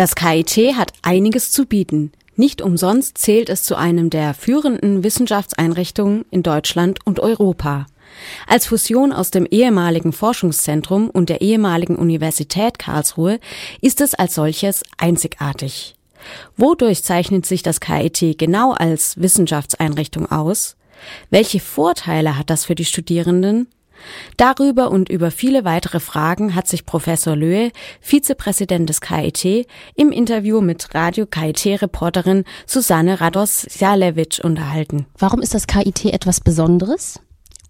Das KIT hat einiges zu bieten. Nicht umsonst zählt es zu einem der führenden Wissenschaftseinrichtungen in Deutschland und Europa. Als Fusion aus dem ehemaligen Forschungszentrum und der ehemaligen Universität Karlsruhe ist es als solches einzigartig. Wodurch zeichnet sich das KIT genau als Wissenschaftseinrichtung aus? Welche Vorteile hat das für die Studierenden? Darüber und über viele weitere Fragen hat sich Professor Löhe, Vizepräsident des KIT, im Interview mit Radio KIT-Reporterin Susanne Rados-Jalewitsch unterhalten. Warum ist das KIT etwas Besonderes?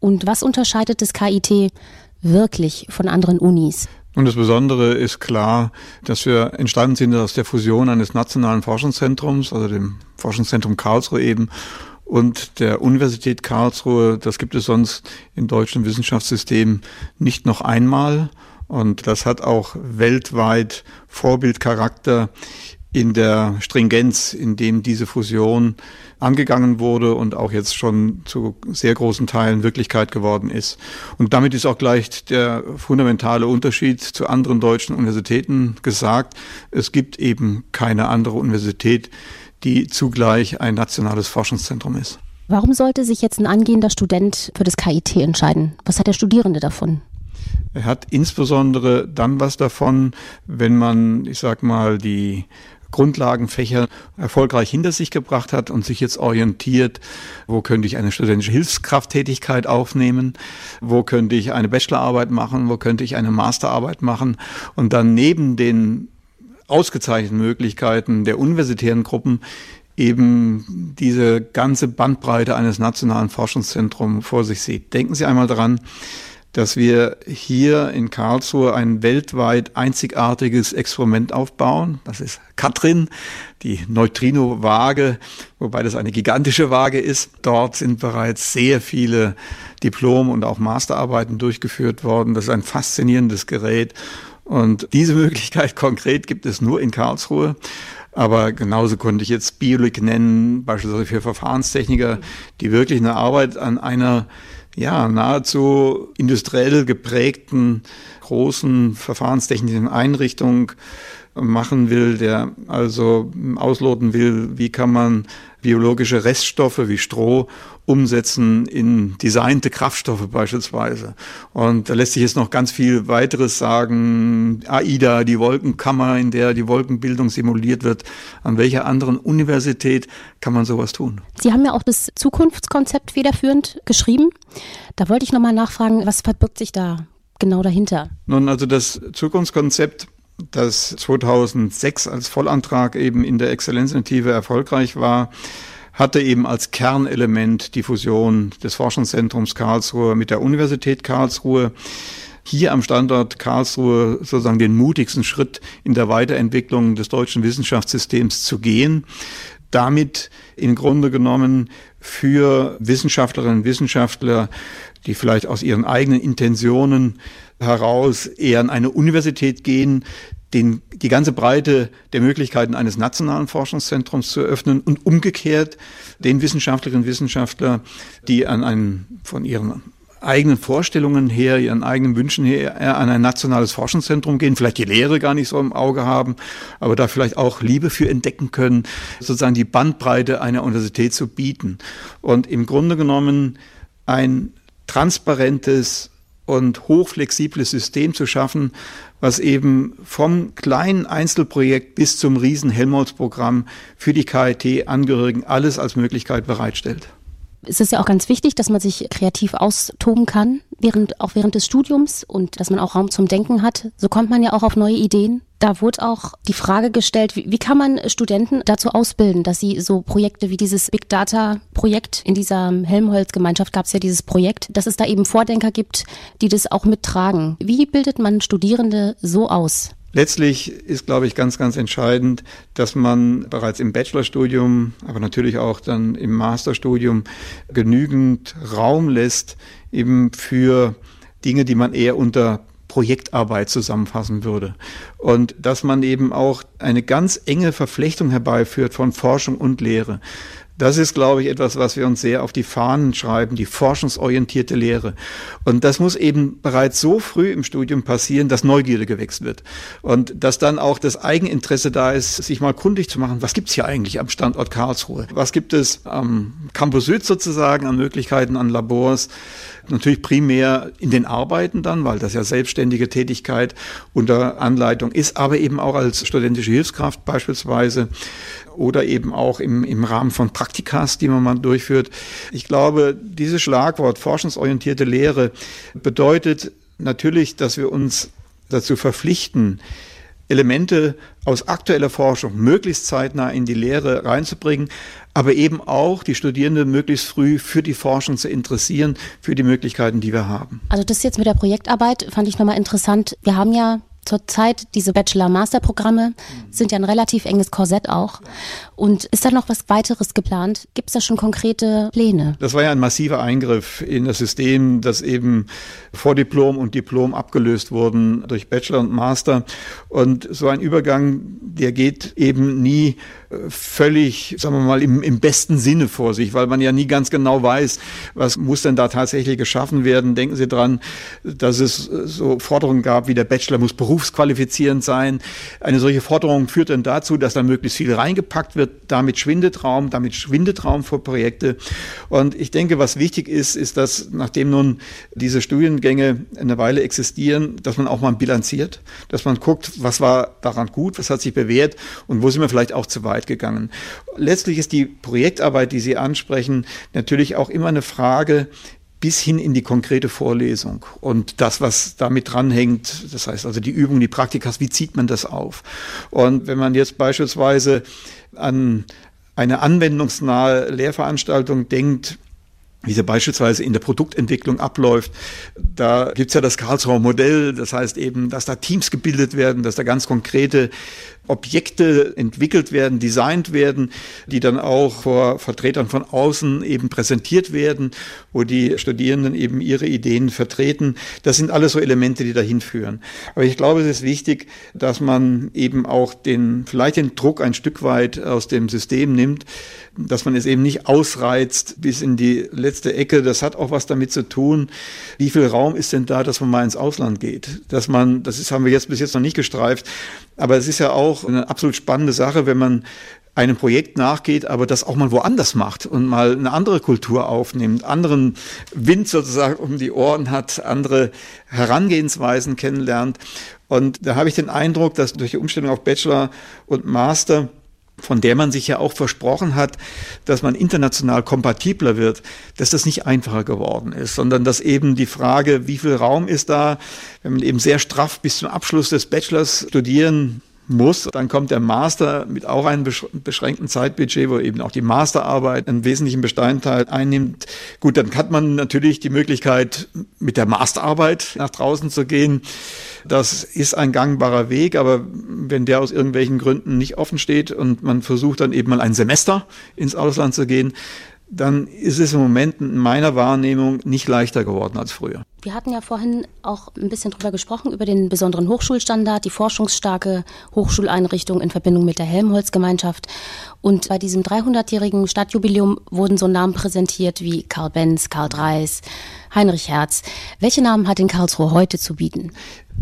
Und was unterscheidet das KIT wirklich von anderen Unis? Und das Besondere ist klar, dass wir entstanden sind aus der Fusion eines nationalen Forschungszentrums, also dem Forschungszentrum Karlsruhe eben, und der Universität Karlsruhe. Das gibt es sonst im deutschen Wissenschaftssystem nicht noch einmal. Und das hat auch weltweit Vorbildcharakter in der Stringenz, in dem diese Fusion angegangen wurde und auch jetzt schon zu sehr großen Teilen Wirklichkeit geworden ist. Und damit ist auch gleich der fundamentale Unterschied zu anderen deutschen Universitäten gesagt. Es gibt eben keine andere Universität, die zugleich ein nationales Forschungszentrum ist. Warum sollte sich jetzt ein angehender Student für das KIT entscheiden? Was hat der Studierende davon? Er hat insbesondere dann was davon, wenn man, ich sag mal, die Grundlagenfächer erfolgreich hinter sich gebracht hat und sich jetzt orientiert, wo könnte ich eine studentische Hilfskrafttätigkeit aufnehmen, wo könnte ich eine Bachelorarbeit machen, wo könnte ich eine Masterarbeit machen und dann neben den ausgezeichneten Möglichkeiten der universitären Gruppen eben diese ganze Bandbreite eines nationalen Forschungszentrums vor sich sieht. Denken Sie einmal daran, dass wir hier in Karlsruhe ein weltweit einzigartiges Experiment aufbauen. Das ist Katrin, die Neutrino-Waage, wobei das eine gigantische Waage ist. Dort sind bereits sehr viele Diplom- und auch Masterarbeiten durchgeführt worden. Das ist ein faszinierendes Gerät und diese Möglichkeit konkret gibt es nur in Karlsruhe. Aber genauso konnte ich jetzt Biolik nennen, beispielsweise für Verfahrenstechniker, die wirklich eine Arbeit an einer ja, nahezu industriell geprägten großen verfahrenstechnischen Einrichtung machen will, der also ausloten will, wie kann man biologische Reststoffe wie Stroh umsetzen in designte Kraftstoffe beispielsweise. Und da lässt sich jetzt noch ganz viel weiteres sagen. AIDA, die Wolkenkammer, in der die Wolkenbildung simuliert wird. An welcher anderen Universität kann man sowas tun? Sie haben ja auch das Zukunftskonzept federführend geschrieben. Da wollte ich nochmal nachfragen, was verbirgt sich da genau dahinter? Nun, also das Zukunftskonzept das 2006 als Vollantrag eben in der Exzellenzinitiative erfolgreich war, hatte eben als Kernelement die Fusion des Forschungszentrums Karlsruhe mit der Universität Karlsruhe hier am Standort Karlsruhe sozusagen den mutigsten Schritt in der Weiterentwicklung des deutschen Wissenschaftssystems zu gehen. Damit im Grunde genommen für Wissenschaftlerinnen und Wissenschaftler, die vielleicht aus ihren eigenen Intentionen heraus eher an eine Universität gehen, den, die ganze Breite der Möglichkeiten eines nationalen Forschungszentrums zu eröffnen und umgekehrt den Wissenschaftlerinnen und Wissenschaftler, die an einen von ihren eigenen Vorstellungen her, ihren eigenen Wünschen her an ein nationales Forschungszentrum gehen, vielleicht die Lehre gar nicht so im Auge haben, aber da vielleicht auch Liebe für entdecken können, sozusagen die Bandbreite einer Universität zu bieten. Und im Grunde genommen ein transparentes und hochflexibles System zu schaffen, was eben vom kleinen Einzelprojekt bis zum riesen Helmholtz-Programm für die KIT-Angehörigen alles als Möglichkeit bereitstellt. Es ist ja auch ganz wichtig, dass man sich kreativ austoben kann, während, auch während des Studiums und dass man auch Raum zum Denken hat. So kommt man ja auch auf neue Ideen. Da wurde auch die Frage gestellt, wie, wie kann man Studenten dazu ausbilden, dass sie so Projekte wie dieses Big Data Projekt, in dieser Helmholtz-Gemeinschaft gab es ja dieses Projekt, dass es da eben Vordenker gibt, die das auch mittragen. Wie bildet man Studierende so aus? Letztlich ist, glaube ich, ganz, ganz entscheidend, dass man bereits im Bachelorstudium, aber natürlich auch dann im Masterstudium genügend Raum lässt eben für Dinge, die man eher unter Projektarbeit zusammenfassen würde. Und dass man eben auch eine ganz enge Verflechtung herbeiführt von Forschung und Lehre. Das ist, glaube ich, etwas, was wir uns sehr auf die Fahnen schreiben, die forschungsorientierte Lehre. Und das muss eben bereits so früh im Studium passieren, dass Neugierde gewächst wird. Und dass dann auch das Eigeninteresse da ist, sich mal kundig zu machen, was gibt's hier eigentlich am Standort Karlsruhe? Was gibt es am Campus Süd sozusagen an Möglichkeiten, an Labors? Natürlich primär in den Arbeiten dann, weil das ja selbstständige Tätigkeit unter Anleitung ist, aber eben auch als studentische Hilfskraft beispielsweise oder eben auch im, im Rahmen von Praktikas, die man mal durchführt. Ich glaube, dieses Schlagwort forschungsorientierte Lehre bedeutet natürlich, dass wir uns dazu verpflichten, Elemente aus aktueller Forschung möglichst zeitnah in die Lehre reinzubringen, aber eben auch die Studierenden möglichst früh für die Forschung zu interessieren, für die Möglichkeiten, die wir haben. Also das jetzt mit der Projektarbeit fand ich nochmal interessant. Wir haben ja zurzeit diese Bachelor-Master-Programme sind ja ein relativ enges Korsett auch. Und ist da noch was weiteres geplant? Gibt es da schon konkrete Pläne? Das war ja ein massiver Eingriff in das System, dass eben Vordiplom und Diplom abgelöst wurden durch Bachelor und Master. Und so ein Übergang, der geht eben nie völlig, sagen wir mal, im, im besten Sinne vor sich, weil man ja nie ganz genau weiß, was muss denn da tatsächlich geschaffen werden. Denken Sie dran, dass es so Forderungen gab, wie der Bachelor muss berufsqualifizierend sein. Eine solche Forderung führt dann dazu, dass da möglichst viel reingepackt wird. Damit schwindet Raum, damit schwindet Raum für Projekte. Und ich denke, was wichtig ist, ist, dass nachdem nun diese Studiengänge eine Weile existieren, dass man auch mal bilanziert, dass man guckt, was war daran gut, was hat sich bewährt und wo sind wir vielleicht auch zu weit gegangen. Letztlich ist die Projektarbeit, die Sie ansprechen, natürlich auch immer eine Frage, bis hin in die konkrete Vorlesung. Und das, was damit dranhängt, das heißt also die Übung, die Praktikas, wie zieht man das auf? Und wenn man jetzt beispielsweise an eine anwendungsnahe Lehrveranstaltung denkt, wie sie beispielsweise in der Produktentwicklung abläuft. Da gibt's ja das Karlsruher Modell, das heißt eben, dass da Teams gebildet werden, dass da ganz konkrete Objekte entwickelt werden, designt werden, die dann auch vor Vertretern von außen eben präsentiert werden, wo die Studierenden eben ihre Ideen vertreten. Das sind alles so Elemente, die dahin führen. Aber ich glaube, es ist wichtig, dass man eben auch den, vielleicht den Druck ein Stück weit aus dem System nimmt, dass man es eben nicht ausreizt bis in die letzte Ecke. Das hat auch was damit zu tun, wie viel Raum ist denn da, dass man mal ins Ausland geht. Dass man, das ist, haben wir jetzt bis jetzt noch nicht gestreift, aber es ist ja auch eine absolut spannende Sache, wenn man einem Projekt nachgeht, aber das auch mal woanders macht und mal eine andere Kultur aufnimmt, anderen Wind sozusagen um die Ohren hat, andere Herangehensweisen kennenlernt. Und da habe ich den Eindruck, dass durch die Umstellung auf Bachelor und Master von der man sich ja auch versprochen hat, dass man international kompatibler wird, dass das nicht einfacher geworden ist, sondern dass eben die Frage, wie viel Raum ist da, wenn man eben sehr straff bis zum Abschluss des Bachelors studieren muss. Dann kommt der Master mit auch einem beschränkten Zeitbudget, wo eben auch die Masterarbeit einen wesentlichen Bestandteil einnimmt. Gut, dann hat man natürlich die Möglichkeit, mit der Masterarbeit nach draußen zu gehen. Das ist ein gangbarer Weg, aber wenn der aus irgendwelchen Gründen nicht offen steht und man versucht dann eben mal ein Semester ins Ausland zu gehen, dann ist es im Moment in meiner Wahrnehmung nicht leichter geworden als früher. Wir hatten ja vorhin auch ein bisschen drüber gesprochen, über den besonderen Hochschulstandard, die forschungsstarke Hochschuleinrichtung in Verbindung mit der Helmholtz-Gemeinschaft. Und bei diesem 300-jährigen Stadtjubiläum wurden so Namen präsentiert wie Karl Benz, Karl Dreis, Heinrich Herz. Welche Namen hat in Karlsruhe heute zu bieten?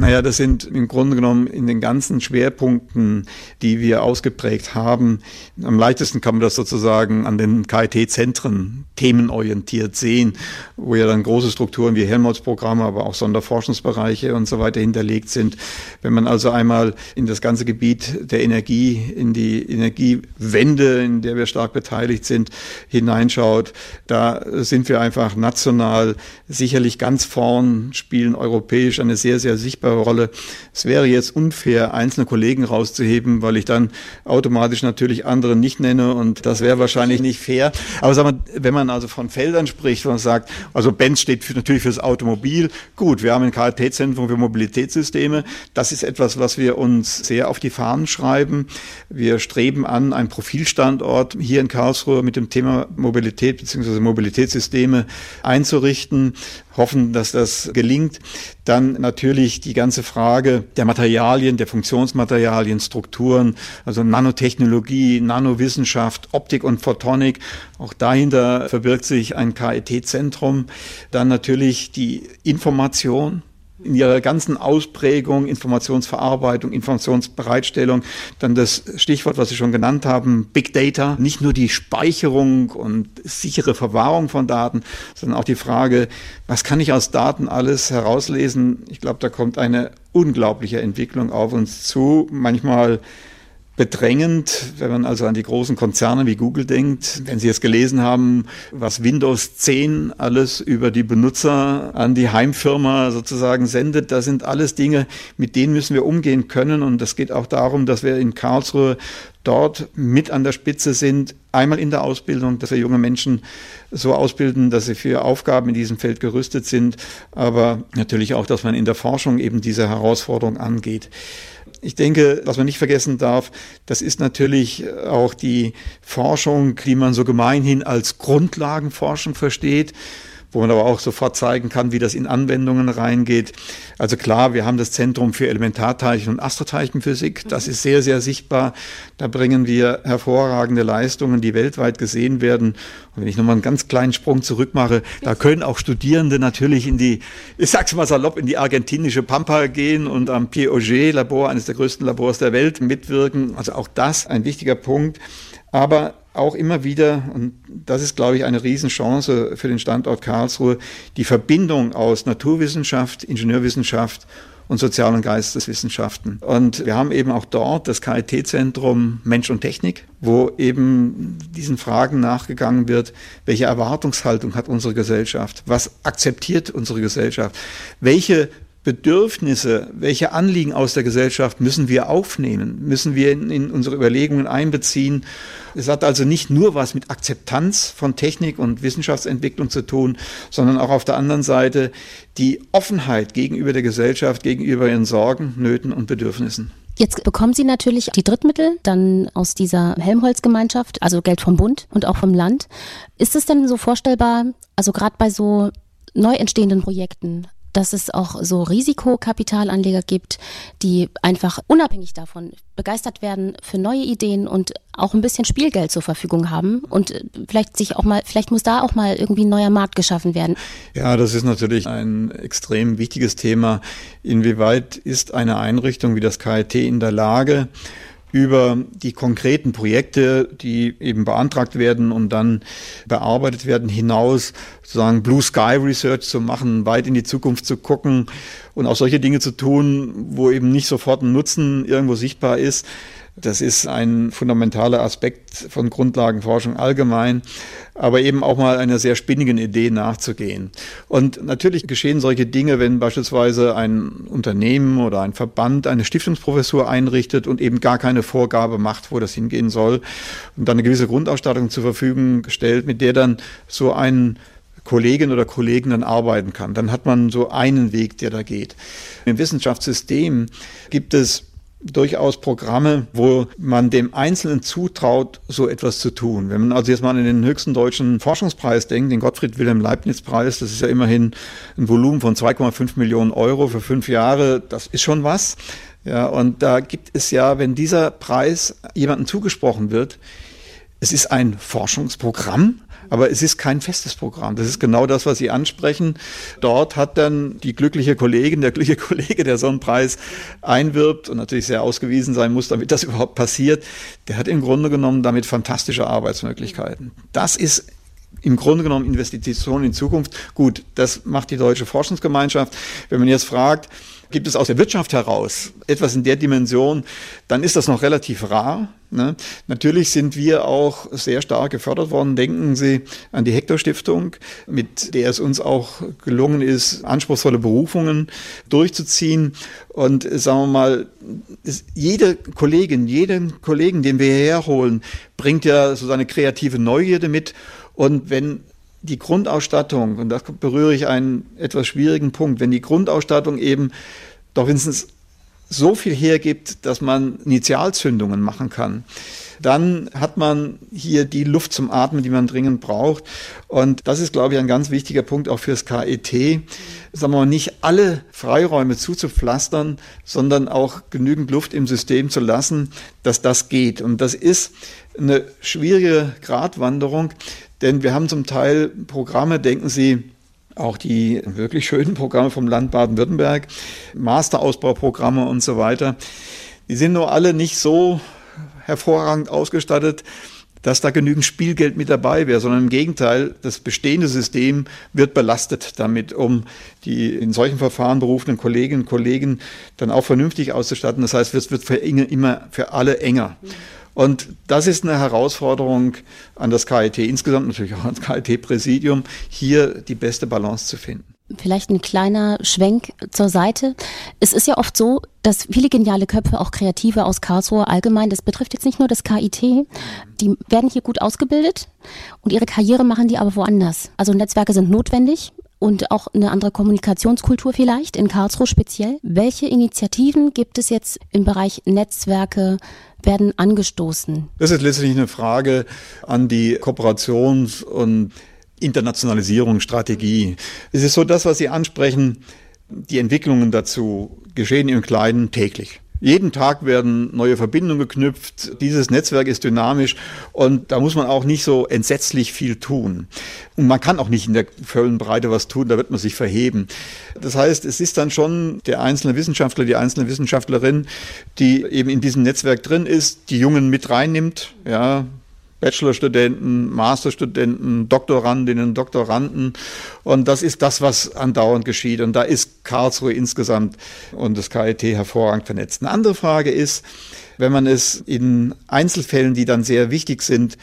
Naja, das sind im Grunde genommen in den ganzen Schwerpunkten, die wir ausgeprägt haben. Am leichtesten kann man das sozusagen an den KIT-Zentren themenorientiert sehen, wo ja dann große Strukturen wie Helmholtz-Programme, aber auch Sonderforschungsbereiche und so weiter hinterlegt sind. Wenn man also einmal in das ganze Gebiet der Energie, in die Energiewende, in der wir stark beteiligt sind, hineinschaut, da sind wir einfach national sicherlich ganz vorn, spielen europäisch eine sehr, sehr sichtbare Rolle. Es wäre jetzt unfair, einzelne Kollegen rauszuheben, weil ich dann automatisch natürlich andere nicht nenne und das wäre wahrscheinlich nicht fair. Aber sag mal, wenn man also von Feldern spricht, man sagt, also Benz steht für, natürlich fürs Automobil. Gut, wir haben ein KT-Zentrum für Mobilitätssysteme. Das ist etwas, was wir uns sehr auf die Fahnen schreiben. Wir streben an, einen Profilstandort hier in Karlsruhe mit dem Thema Mobilität bzw. Mobilitätssysteme einzurichten. Hoffen, dass das gelingt. Dann natürlich die ganze Frage der Materialien, der Funktionsmaterialien, Strukturen, also Nanotechnologie, Nanowissenschaft, Optik und Photonik. Auch dahinter verbirgt sich ein KIT-Zentrum. Dann natürlich die Information, in ihrer ganzen Ausprägung, Informationsverarbeitung, Informationsbereitstellung, dann das Stichwort, was Sie schon genannt haben, Big Data, nicht nur die Speicherung und sichere Verwahrung von Daten, sondern auch die Frage, was kann ich aus Daten alles herauslesen? Ich glaube, da kommt eine unglaubliche Entwicklung auf uns zu. Manchmal bedrängend, wenn man also an die großen Konzerne wie Google denkt. Wenn Sie es gelesen haben, was Windows 10 alles über die Benutzer an die Heimfirma sozusagen sendet, das sind alles Dinge, mit denen müssen wir umgehen können. Und es geht auch darum, dass wir in Karlsruhe dort mit an der Spitze sind, einmal in der Ausbildung, dass wir junge Menschen so ausbilden, dass sie für Aufgaben in diesem Feld gerüstet sind, aber natürlich auch, dass man in der Forschung eben diese Herausforderung angeht. Ich denke, was man nicht vergessen darf, das ist natürlich auch die Forschung, die man so gemeinhin als Grundlagenforschung versteht wo man aber auch sofort zeigen kann, wie das in Anwendungen reingeht. Also klar, wir haben das Zentrum für Elementarteilchen und Astroteilchenphysik. Das ist sehr, sehr sichtbar. Da bringen wir hervorragende Leistungen, die weltweit gesehen werden. Und wenn ich nochmal einen ganz kleinen Sprung zurück mache, da können auch Studierende natürlich in die, ich sag's mal salopp, in die argentinische Pampa gehen und am Piaget-Labor, eines der größten Labors der Welt, mitwirken. Also auch das ein wichtiger Punkt. Aber auch immer wieder, und das ist, glaube ich, eine Riesenchance für den Standort Karlsruhe, die Verbindung aus Naturwissenschaft, Ingenieurwissenschaft und Sozial- und Geisteswissenschaften. Und wir haben eben auch dort das KIT-Zentrum Mensch und Technik, wo eben diesen Fragen nachgegangen wird, welche Erwartungshaltung hat unsere Gesellschaft, was akzeptiert unsere Gesellschaft, welche Bedürfnisse, welche Anliegen aus der Gesellschaft müssen wir aufnehmen, müssen wir in, in, unsere Überlegungen einbeziehen. Es hat also nicht nur was mit Akzeptanz von Technik und Wissenschaftsentwicklung zu tun, sondern auch auf der anderen Seite die Offenheit gegenüber der Gesellschaft, gegenüber ihren Sorgen, Nöten und Bedürfnissen. Jetzt bekommen Sie natürlich die Drittmittel dann aus dieser Helmholtz-Gemeinschaft, also Geld vom Bund und auch vom Land. Ist es denn so vorstellbar, also gerade bei so neu entstehenden Projekten, dass es auch so Risikokapitalanleger gibt, die einfach unabhängig davon begeistert werden für neue Ideen und auch ein bisschen Spielgeld zur Verfügung haben und äh, vielleicht sich auch mal, vielleicht muss da auch mal irgendwie ein neuer Markt geschaffen werden. Ja, das ist natürlich ein extrem wichtiges Thema. Inwieweit ist eine Einrichtung wie das KIT in der Lage, über die konkreten Projekte, die eben beantragt werden und dann bearbeitet werden, hinaus sozusagen Blue Sky Research zu machen, weit in die Zukunft zu gucken und auch solche Dinge zu tun, wo eben nicht sofort ein Nutzen irgendwo sichtbar ist. Das ist ein fundamentaler Aspekt von Grundlagenforschung allgemein, aber eben auch mal einer sehr spinnigen Idee nachzugehen. Und natürlich geschehen solche Dinge, wenn beispielsweise ein Unternehmen oder ein Verband eine Stiftungsprofessur einrichtet und eben gar keine Vorgabe macht, wo das hingehen soll und dann eine gewisse Grundausstattung zur Verfügung stellt, mit der dann so ein Kollegin oder Kollegen dann arbeiten kann. Dann hat man so einen Weg, der da geht. Im Wissenschaftssystem gibt es durchaus Programme, wo man dem Einzelnen zutraut, so etwas zu tun. Wenn man also jetzt mal an den höchsten deutschen Forschungspreis denkt, den Gottfried Wilhelm Leibniz Preis, das ist ja immerhin ein Volumen von 2,5 Millionen Euro für fünf Jahre, das ist schon was. Ja, und da gibt es ja, wenn dieser Preis jemandem zugesprochen wird, es ist ein Forschungsprogramm, aber es ist kein festes Programm. Das ist genau das, was Sie ansprechen. Dort hat dann die glückliche Kollegin, der glückliche Kollege, der so einen Preis einwirbt und natürlich sehr ausgewiesen sein muss, damit das überhaupt passiert, der hat im Grunde genommen damit fantastische Arbeitsmöglichkeiten. Das ist im Grunde genommen Investitionen in Zukunft. Gut, das macht die Deutsche Forschungsgemeinschaft. Wenn man jetzt fragt, Gibt es aus der Wirtschaft heraus etwas in der Dimension, dann ist das noch relativ rar. Ne? Natürlich sind wir auch sehr stark gefördert worden. Denken Sie an die Hector Stiftung, mit der es uns auch gelungen ist, anspruchsvolle Berufungen durchzuziehen. Und sagen wir mal, jede Kollegin, jeden Kollegen, den wir hierher holen, bringt ja so seine kreative Neugierde mit. Und wenn die Grundausstattung, und da berühre ich einen etwas schwierigen Punkt, wenn die Grundausstattung eben doch wenigstens so viel hergibt, dass man Initialzündungen machen kann dann hat man hier die Luft zum Atmen, die man dringend braucht. Und das ist, glaube ich, ein ganz wichtiger Punkt auch fürs KIT. Sagen wir mal, nicht alle Freiräume zuzupflastern, sondern auch genügend Luft im System zu lassen, dass das geht. Und das ist eine schwierige Gratwanderung, denn wir haben zum Teil Programme, denken Sie, auch die wirklich schönen Programme vom Land Baden-Württemberg, Masterausbauprogramme und so weiter. Die sind nur alle nicht so hervorragend ausgestattet, dass da genügend Spielgeld mit dabei wäre, sondern im Gegenteil, das bestehende System wird belastet damit, um die in solchen Verfahren berufenen Kolleginnen und Kollegen dann auch vernünftig auszustatten. Das heißt, es wird für immer für alle enger. Und das ist eine Herausforderung an das KIT insgesamt, natürlich auch ans KIT-Präsidium, hier die beste Balance zu finden. Vielleicht ein kleiner Schwenk zur Seite. Es ist ja oft so, dass viele geniale Köpfe, auch Kreative aus Karlsruhe allgemein, das betrifft jetzt nicht nur das KIT, die werden hier gut ausgebildet und ihre Karriere machen die aber woanders. Also Netzwerke sind notwendig und auch eine andere Kommunikationskultur vielleicht, in Karlsruhe speziell. Welche Initiativen gibt es jetzt im Bereich Netzwerke, werden angestoßen? Das ist letztlich eine Frage an die Kooperations- und Internationalisierungsstrategie. Es ist so das, was Sie ansprechen, die Entwicklungen dazu geschehen im Kleinen täglich. Jeden Tag werden neue Verbindungen geknüpft. Dieses Netzwerk ist dynamisch und da muss man auch nicht so entsetzlich viel tun. Und man kann auch nicht in der vollen Breite was tun, da wird man sich verheben. Das heißt, es ist dann schon der einzelne Wissenschaftler, die einzelne Wissenschaftlerin, die eben in diesem Netzwerk drin ist, die Jungen mit reinnimmt, ja, Bachelorstudenten, Masterstudenten, Doktorandinnen, Doktoranden. Und das ist das, was andauernd geschieht. Und da ist Karlsruhe insgesamt und das KIT hervorragend vernetzt. Eine andere Frage ist, wenn man es in Einzelfällen, die dann sehr wichtig sind,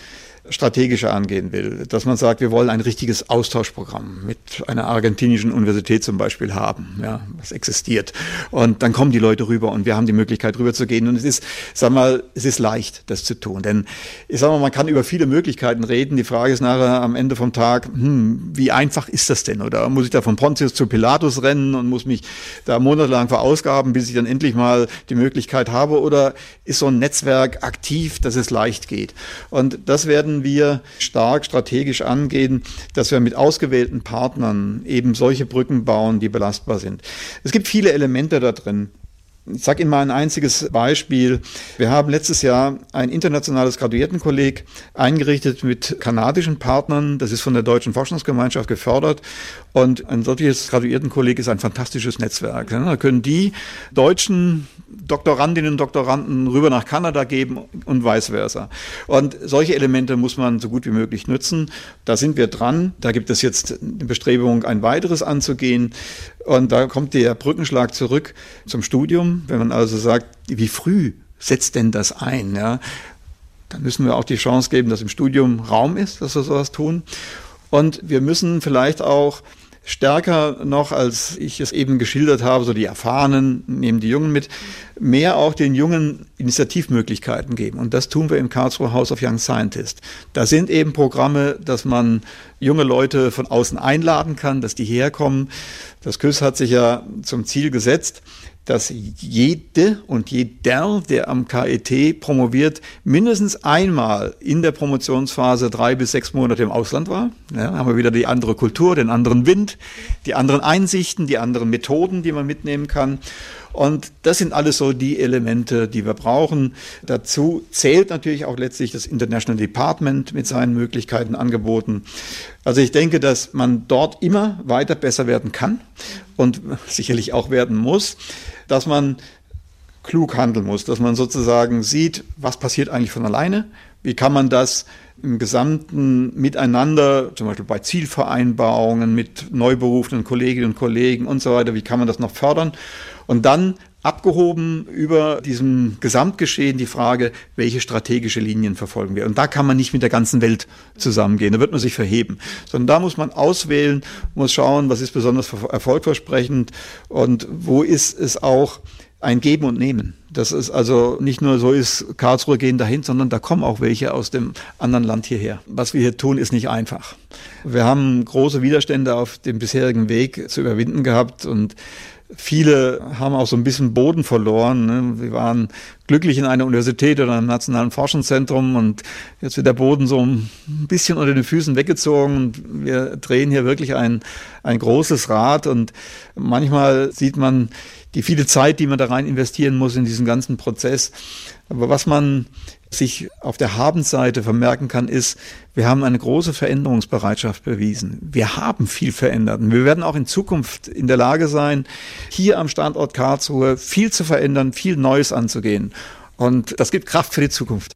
strategischer angehen will, dass man sagt, wir wollen ein richtiges Austauschprogramm mit einer argentinischen Universität zum Beispiel haben, ja, was existiert. Und dann kommen die Leute rüber und wir haben die Möglichkeit rüber zu gehen. Und es ist, sag mal, es ist leicht, das zu tun. Denn ich sag mal, man kann über viele Möglichkeiten reden. Die Frage ist nachher am Ende vom Tag, hm, wie einfach ist das denn? Oder muss ich da von Pontius zu Pilatus rennen und muss mich da monatelang verausgaben, bis ich dann endlich mal die Möglichkeit habe? Oder ist so ein Netzwerk aktiv, dass es leicht geht? Und das werden werden wir stark strategisch angehen, dass wir mit ausgewählten Partnern eben solche Brücken bauen, die belastbar sind. Es gibt viele Elemente da drin. Ich sage Ihnen mal ein einziges Beispiel. Wir haben letztes Jahr ein internationales Graduiertenkolleg eingerichtet mit kanadischen Partnern. Das ist von der Deutschen Forschungsgemeinschaft gefördert. Und ein solches Graduiertenkolleg ist ein fantastisches Netzwerk. Da können die deutschen Doktorandinnen und Doktoranden rüber nach Kanada geben und vice versa. Und solche Elemente muss man so gut wie möglich nutzen. Da sind wir dran. Da gibt es jetzt eine Bestrebung, ein weiteres anzugehen. Und da kommt der Brückenschlag zurück zum Studium. Wenn man also sagt, wie früh setzt denn das ein? Ja? Dann müssen wir auch die Chance geben, dass im Studium Raum ist, dass wir sowas tun. Und wir müssen vielleicht auch stärker noch, als ich es eben geschildert habe, so die Erfahrenen nehmen die Jungen mit, mehr auch den Jungen Initiativmöglichkeiten geben. Und das tun wir im Karlsruhe House of Young Scientists. Da sind eben Programme, dass man junge Leute von außen einladen kann, dass die herkommen. Das KÜS hat sich ja zum Ziel gesetzt, dass jede und jeder, der am KET promoviert, mindestens einmal in der Promotionsphase drei bis sechs Monate im Ausland war. Ja, haben wir wieder die andere Kultur, den anderen Wind, die anderen Einsichten, die anderen Methoden, die man mitnehmen kann. Und das sind alles so die Elemente, die wir brauchen. Dazu zählt natürlich auch letztlich das International Department mit seinen Möglichkeiten angeboten. Also ich denke, dass man dort immer weiter besser werden kann und sicherlich auch werden muss, dass man klug handeln muss, dass man sozusagen sieht, was passiert eigentlich von alleine, wie kann man das im gesamten Miteinander, zum Beispiel bei Zielvereinbarungen mit neu berufenen Kolleginnen und Kollegen und so weiter, wie kann man das noch fördern? Und dann abgehoben über diesem Gesamtgeschehen die Frage, welche strategische Linien verfolgen wir. Und da kann man nicht mit der ganzen Welt zusammengehen, da wird man sich verheben, sondern da muss man auswählen, muss schauen, was ist besonders erfolgversprechend und wo ist es auch ein Geben und Nehmen. Das ist also nicht nur so ist, Karlsruhe gehen dahin, sondern da kommen auch welche aus dem anderen Land hierher. Was wir hier tun, ist nicht einfach. Wir haben große Widerstände auf dem bisherigen Weg zu überwinden gehabt und Viele haben auch so ein bisschen Boden verloren. Ne? Wir waren glücklich in einer Universität oder einem nationalen Forschungszentrum und jetzt wird der Boden so ein bisschen unter den Füßen weggezogen und wir drehen hier wirklich ein, ein großes Rad und manchmal sieht man die viele Zeit, die man da rein investieren muss in diesen ganzen Prozess. Aber was man sich auf der Habenseite vermerken kann, ist, wir haben eine große Veränderungsbereitschaft bewiesen. Wir haben viel verändert. Und wir werden auch in Zukunft in der Lage sein, hier am Standort Karlsruhe viel zu verändern, viel Neues anzugehen. Und das gibt Kraft für die Zukunft.